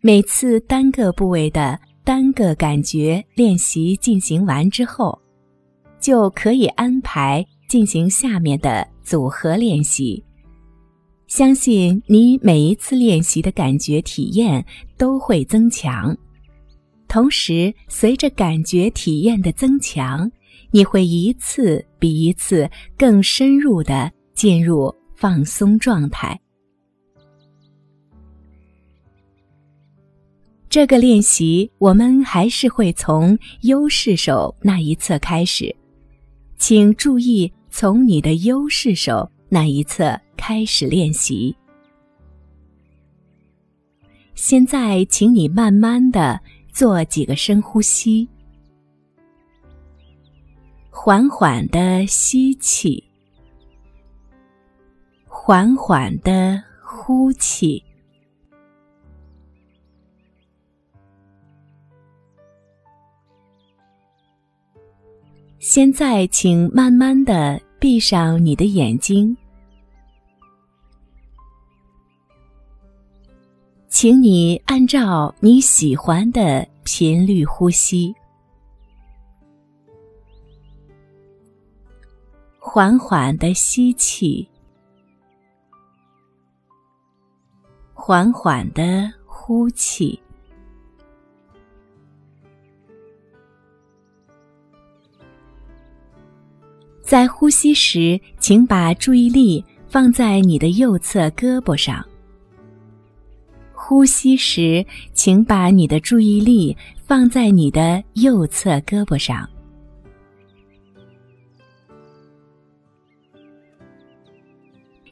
每次单个部位的单个感觉练习进行完之后，就可以安排进行下面的组合练习。相信你每一次练习的感觉体验都会增强，同时随着感觉体验的增强，你会一次比一次更深入的进入放松状态。这个练习，我们还是会从优势手那一侧开始，请注意从你的优势手那一侧开始练习。现在，请你慢慢的做几个深呼吸，缓缓的吸气，缓缓的呼气。现在，请慢慢的闭上你的眼睛，请你按照你喜欢的频率呼吸，缓缓的吸气，缓缓的呼气。在呼吸时，请把注意力放在你的右侧胳膊上。呼吸时，请把你的注意力放在你的右侧胳膊上。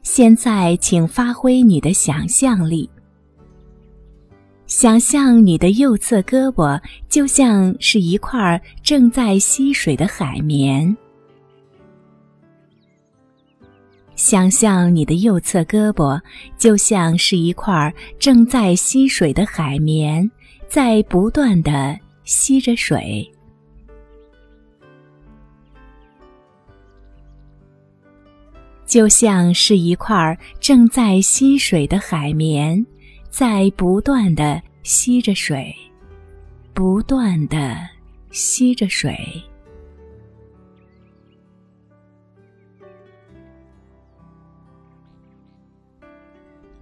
现在，请发挥你的想象力，想象你的右侧胳膊就像是一块正在吸水的海绵。想象你的右侧胳膊就像是一块正在吸水的海绵，在不断的吸着水。就像是一块正在吸水的海绵，在不断的吸着水，不断的吸着水。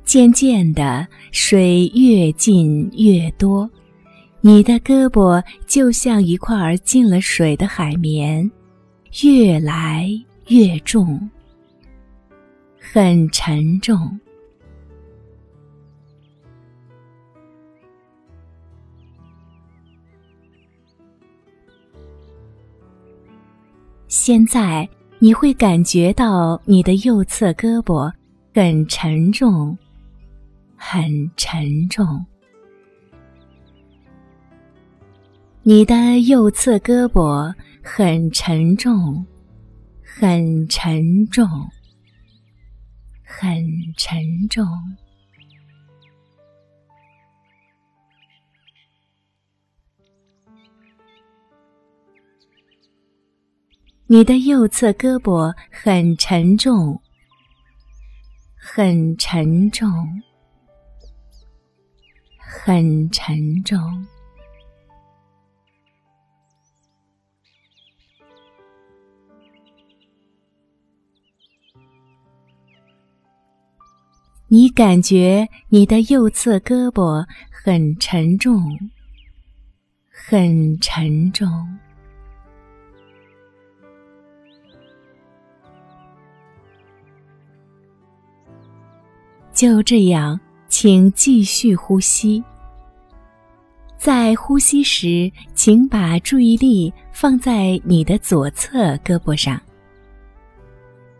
渐渐的，水越进越多，你的胳膊就像一块进了水的海绵，越来越重，很沉重。现在你会感觉到你的右侧胳膊很沉重。很沉重，你的右侧胳膊很沉重，很沉重，很沉重。你的右侧胳膊很沉重，很沉重。很沉重，你感觉你的右侧胳膊很沉重，很沉重，就这样。请继续呼吸。在呼吸时，请把注意力放在你的左侧胳膊上。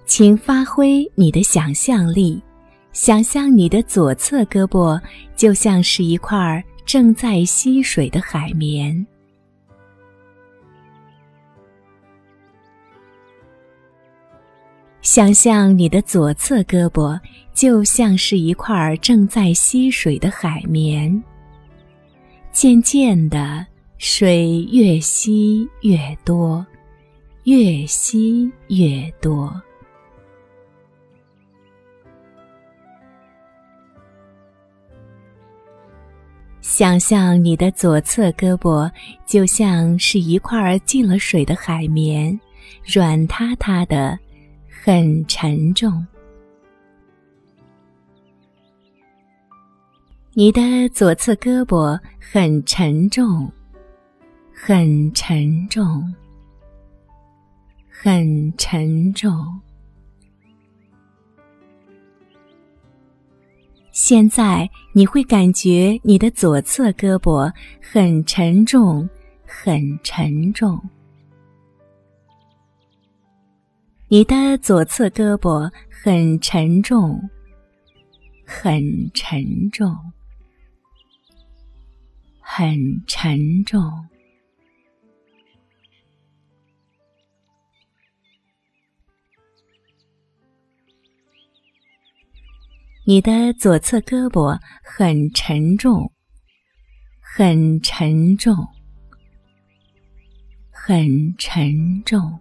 请发挥你的想象力，想象你的左侧胳膊就像是一块正在吸水的海绵。想象你的左侧胳膊就像是一块正在吸水的海绵，渐渐的水越吸越多，越吸越多。想象你的左侧胳膊就像是一块进了水的海绵，软塌塌的，很沉重。你的左侧胳膊很沉重，很沉重，很沉重。现在你会感觉你的左侧胳膊很沉重，很沉重。你的左侧胳膊很沉重，很沉重，很沉重。你的左侧胳膊很沉重，很沉重，很沉重。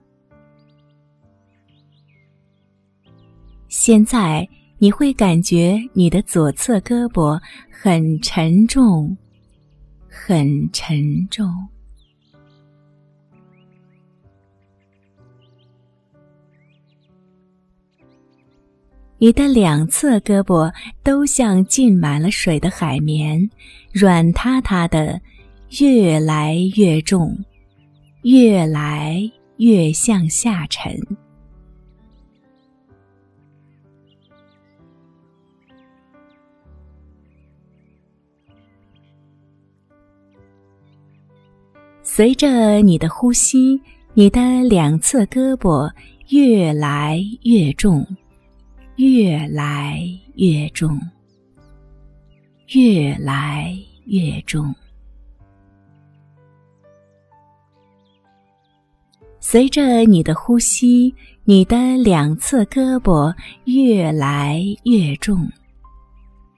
现在你会感觉你的左侧胳膊很沉重，很沉重。你的两侧胳膊都像浸满了水的海绵，软塌塌的，越来越重，越来越向下沉。随着你的呼吸，你的两侧胳膊越来越重。越来越重，越来越重。随着你的呼吸，你的两侧胳膊越来越重，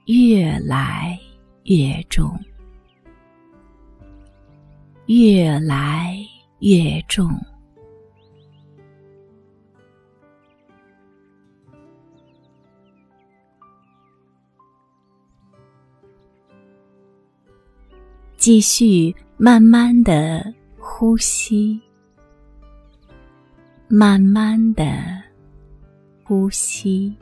越来越重，越来越重。继续慢慢的呼吸，慢慢的呼吸。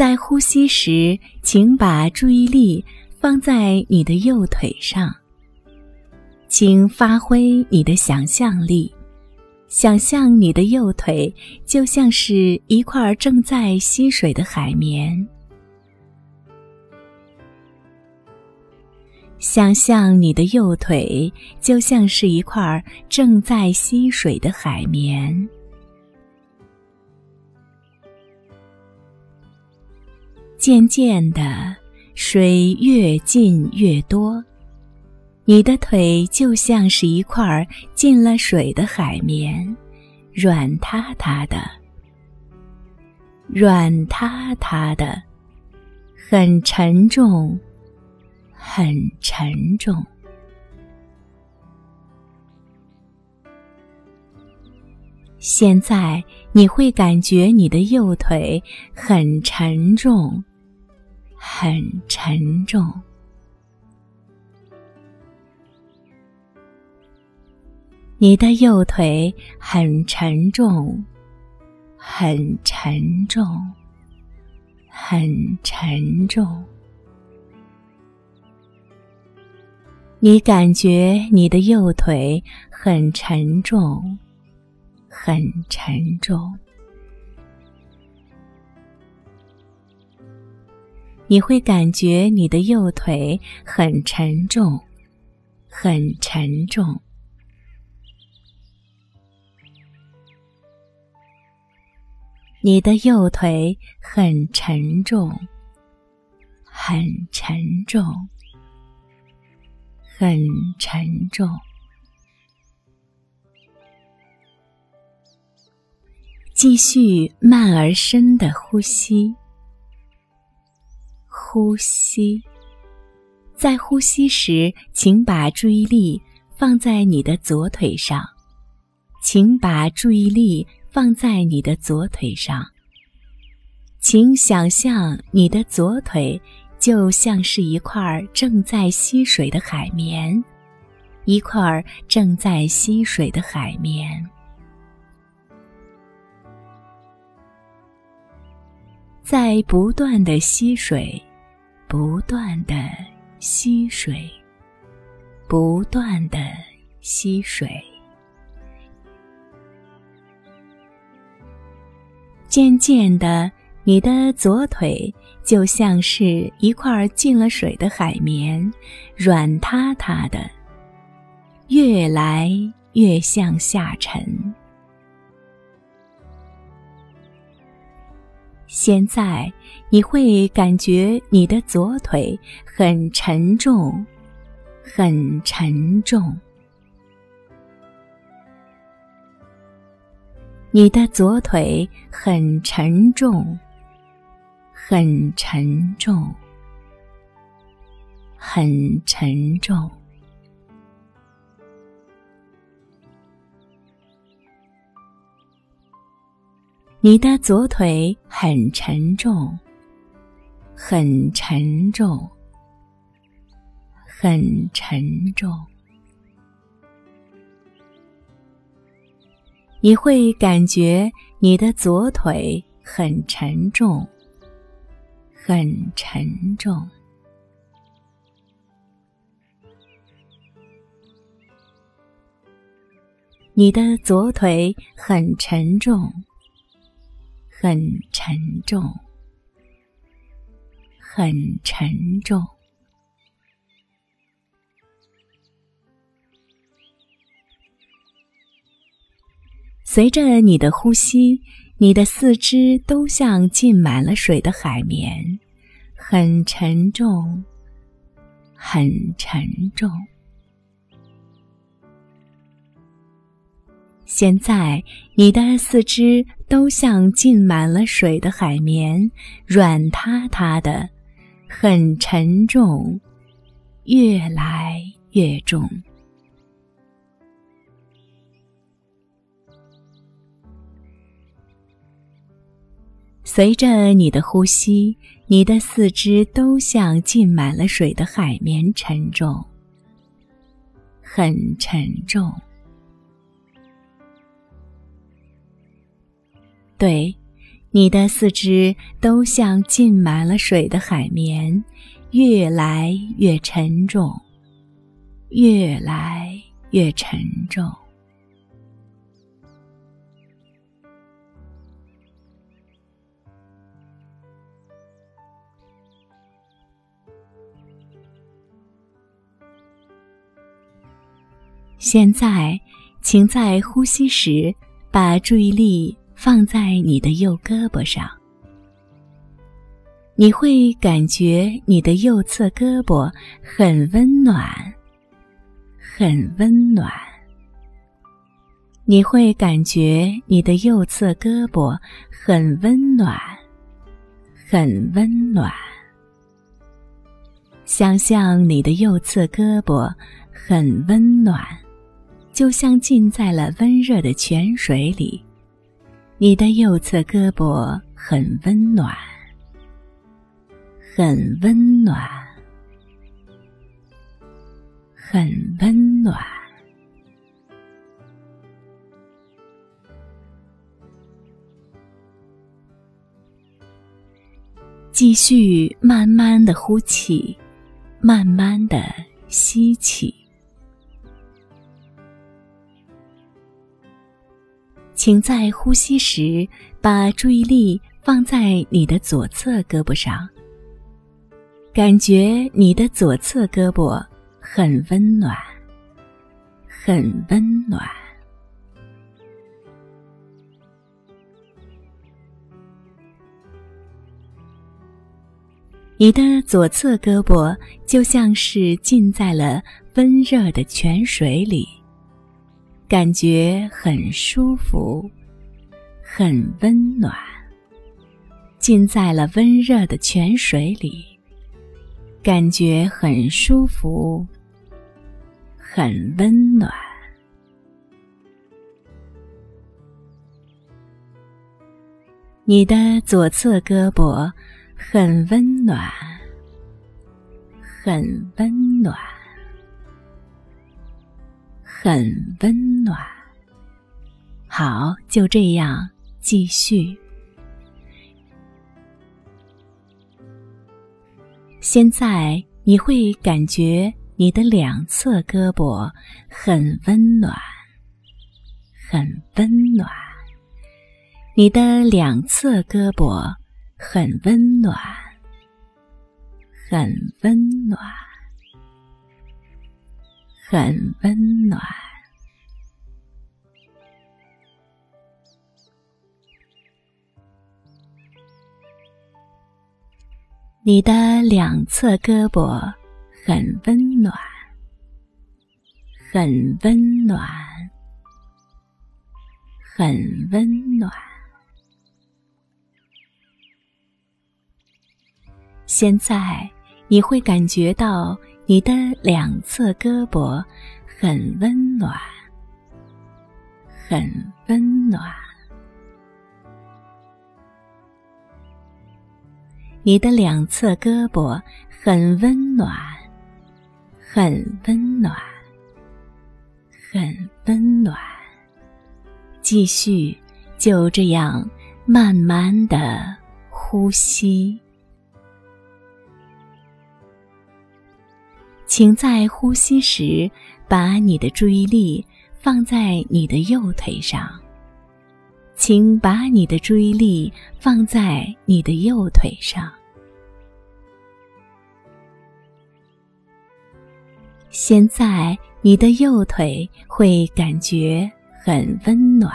在呼吸时，请把注意力放在你的右腿上，请发挥你的想象力。想象你的右腿就像是一块正在吸水的海绵。想象你的右腿就像是一块正在吸水的海绵。渐渐的，水越进越多。你的腿就像是一块进了水的海绵，软塌塌的，软塌塌的，很沉重，很沉重。现在你会感觉你的右腿很沉重，很沉重。你的右腿很沉重，很沉重，很沉重。你感觉你的右腿很沉重，很沉重。你会感觉你的右腿很沉重，很沉重。你的右腿很沉重，很沉重，很沉重。继续慢而深的呼吸，呼吸。在呼吸时，请把注意力放在你的左腿上，请把注意力放在你的左腿上。请想象你的左腿就像是一块正在吸水的海绵，一块正在吸水的海绵。在不断的吸水，不断的吸水，不断的吸水。渐渐的，你的左腿就像是一块进了水的海绵，软塌塌的，越来越向下沉。现在你会感觉你的左腿很沉重，很沉重。你的左腿很沉重，很沉重，很沉重。你的左腿很沉重，很沉重，很沉重。你会感觉你的左腿很沉重，很沉重。你的左腿很沉重。很沉重，很沉重。随着你的呼吸，你的四肢都像浸满了水的海绵，很沉重，很沉重。现在，你的四肢都像浸满了水的海绵，软塌塌的，很沉重，越来越重。随着你的呼吸，你的四肢都像浸满了水的海绵，沉重，很沉重。对，你的四肢都像浸满了水的海绵，越来越沉重，越来越沉重。现在，请在呼吸时把注意力。放在你的右胳膊上，你会感觉你的右侧胳膊很温暖，很温暖。你会感觉你的右侧胳膊很温暖，很温暖。想象你的右侧胳膊很温暖，就像浸在了温热的泉水里。你的右侧胳膊很温暖，很温暖，很温暖。继续慢慢的呼气，慢慢的吸气。请在呼吸时把注意力放在你的左侧胳膊上，感觉你的左侧胳膊很温暖，很温暖。你的左侧胳膊就像是浸在了温热的泉水里。感觉很舒服，很温暖，浸在了温热的泉水里，感觉很舒服，很温暖。你的左侧胳膊很温暖，很温暖，很温暖。好，就这样继续。现在你会感觉你的两侧胳膊很温暖，很温暖。你的两侧胳膊很温暖，很温暖，很温暖。你的两侧胳膊很温暖，很温暖，很温暖。现在你会感觉到你的两侧胳膊很温暖，很温暖。你的两侧胳膊很温暖，很温暖，很温暖。继续就这样慢慢的呼吸。请在呼吸时，把你的注意力放在你的右腿上。请把你的注意力放在你的右腿上。现在你的右腿会感觉很温暖，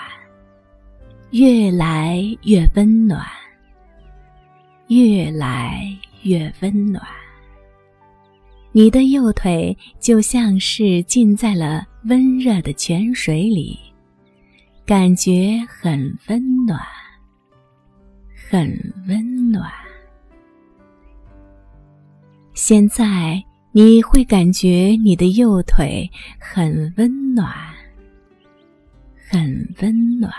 越来越温暖，越来越温暖。你的右腿就像是浸在了温热的泉水里，感觉很温暖，很温暖。现在你会感觉你的右腿很温暖，很温暖。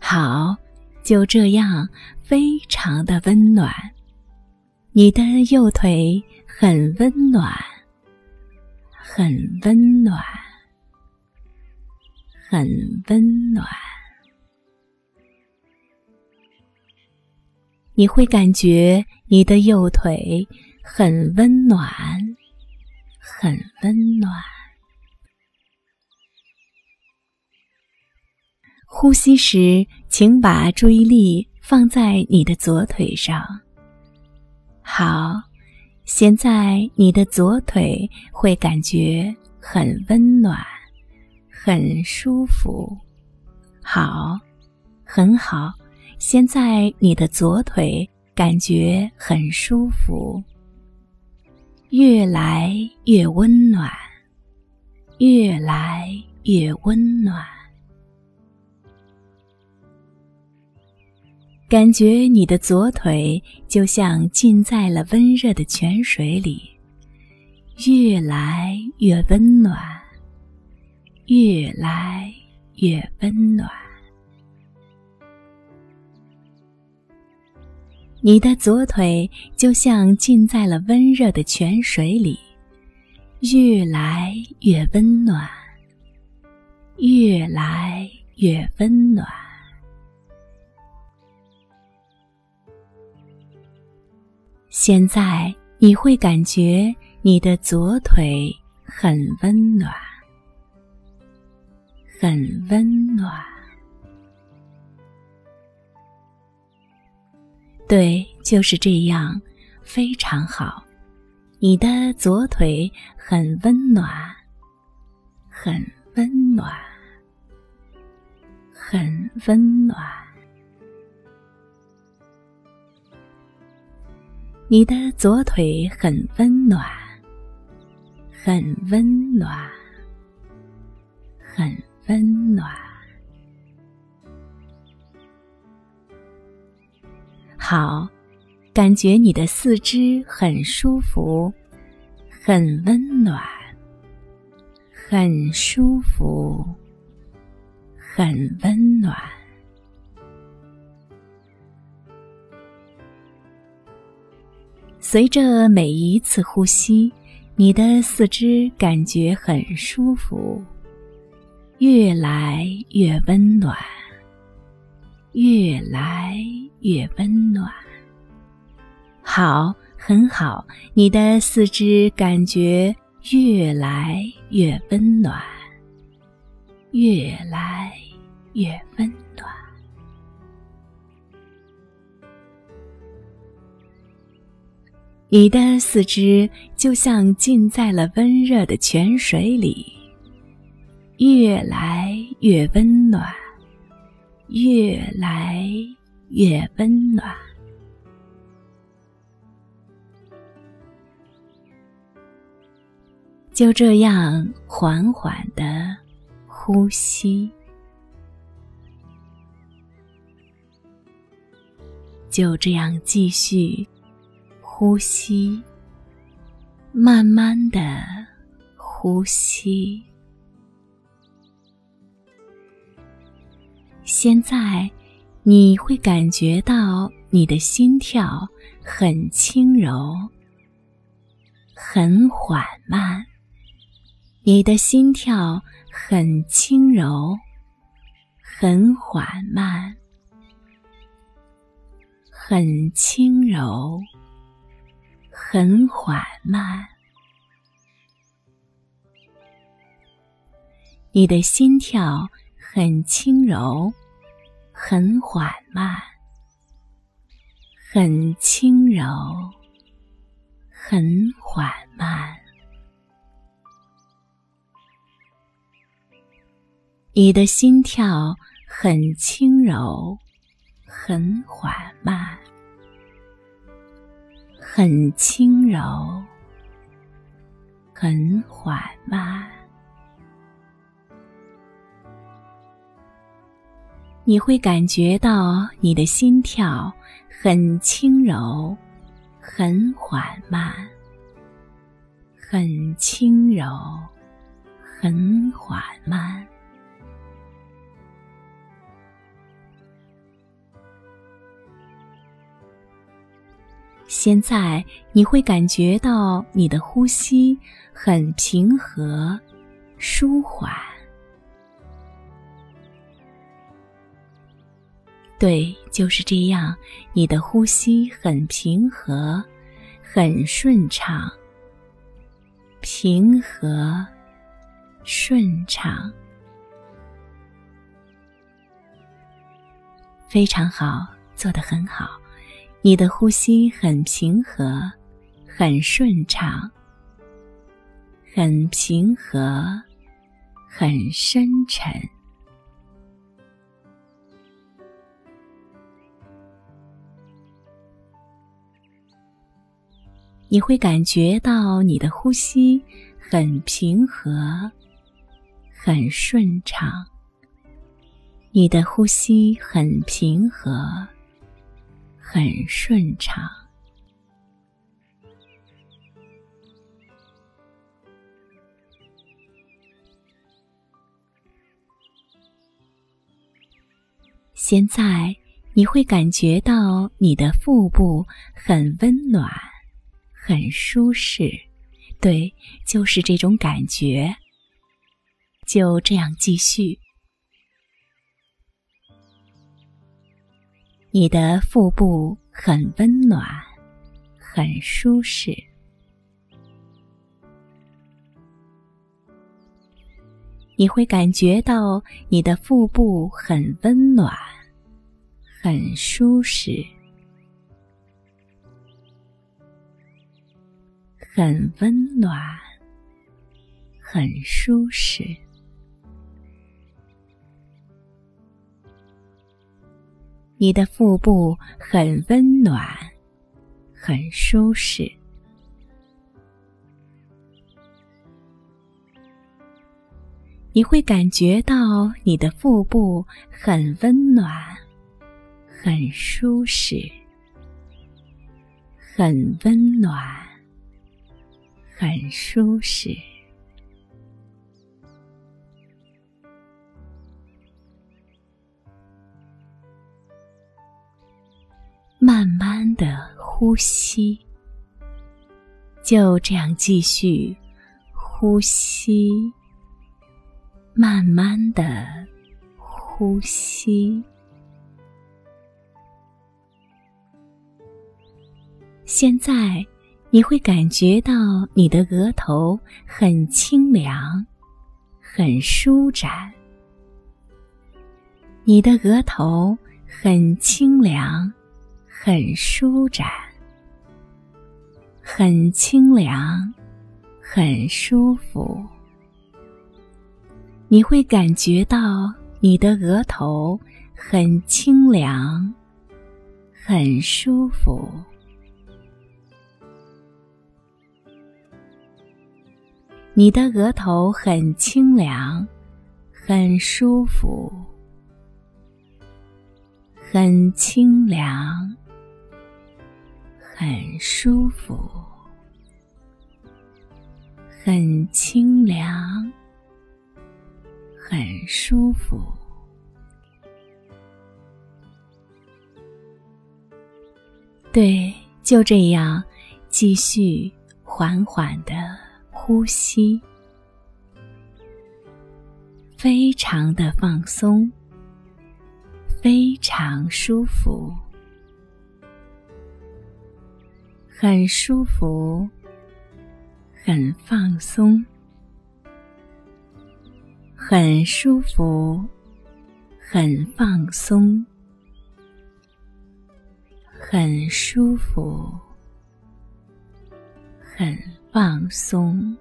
好。就这样，非常的温暖。你的右腿很温暖，很温暖，很温暖。你会感觉你的右腿很温暖，很温暖。呼吸时，请把注意力放在你的左腿上。好，现在你的左腿会感觉很温暖，很舒服。好，很好。现在你的左腿感觉很舒服，越来越温暖，越来越温暖。感觉你的左腿就像浸在了温热的泉水里，越来越温暖，越来越温暖。你的左腿就像浸在了温热的泉水里，越来越温暖，越来越温暖。现在你会感觉你的左腿很温暖，很温暖。对，就是这样，非常好。你的左腿很温暖，很温暖，很温暖。你的左腿很温暖，很温暖，很温暖。好，感觉你的四肢很舒服，很温暖，很舒服，很温暖。随着每一次呼吸，你的四肢感觉很舒服，越来越温暖，越来越温暖。好，很好，你的四肢感觉越来越温暖，越来越温暖。你的四肢就像浸在了温热的泉水里，越来越温暖，越来越温暖。就这样缓缓的呼吸，就这样继续。呼吸，慢慢的呼吸。现在你会感觉到你的心跳很轻柔，很缓慢。你的心跳很轻柔，很缓慢，很轻柔。很缓慢，你的心跳很轻柔，很缓慢，很轻柔，很缓慢。你的心跳很轻柔，很缓慢。很轻柔，很缓慢。你会感觉到你的心跳很轻柔，很缓慢，很轻柔，很缓慢。现在你会感觉到你的呼吸很平和、舒缓。对，就是这样，你的呼吸很平和、很顺畅、平和、顺畅，非常好，做得很好。你的呼吸很平和，很顺畅，很平和，很深沉。你会感觉到你的呼吸很平和，很顺畅。你的呼吸很平和。很顺畅。现在你会感觉到你的腹部很温暖，很舒适。对，就是这种感觉。就这样继续。你的腹部很温暖，很舒适。你会感觉到你的腹部很温暖，很舒适，很温暖，很舒适。你的腹部很温暖，很舒适。你会感觉到你的腹部很温暖，很舒适，很温暖，很舒适。呼吸，就这样继续呼吸。慢慢的呼吸。现在你会感觉到你的额头很清凉，很舒展。你的额头很清凉，很舒展，很清凉，很舒服。你会感觉到你的额头很清凉，很舒服。你的额头很清凉，很舒服，很清凉，很舒服，很清凉。很舒服，对，就这样，继续缓缓的呼吸，非常的放松，非常舒服，很舒服，很放松。很舒服，很放松，很舒服，很放松。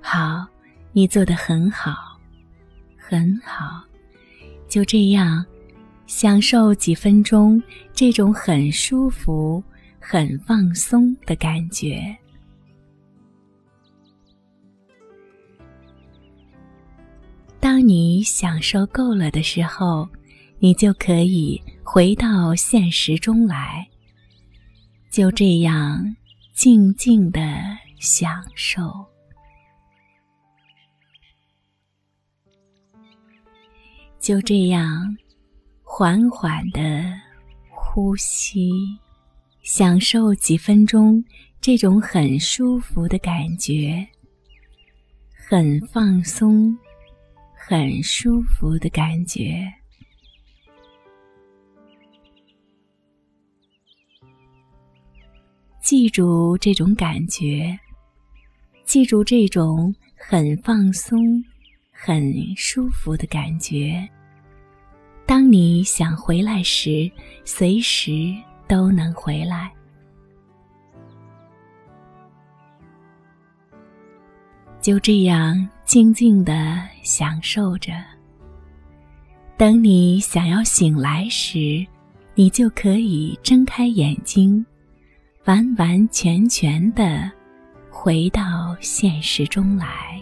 好，你做的很好，很好。就这样，享受几分钟这种很舒服、很放松的感觉。当你享受够了的时候，你就可以回到现实中来。就这样静静的享受，就这样缓缓的呼吸，享受几分钟这种很舒服的感觉，很放松。很舒服的感觉，记住这种感觉，记住这种很放松、很舒服的感觉。当你想回来时，随时都能回来。就这样静静的享受着。等你想要醒来时，你就可以睁开眼睛，完完全全的回到现实中来。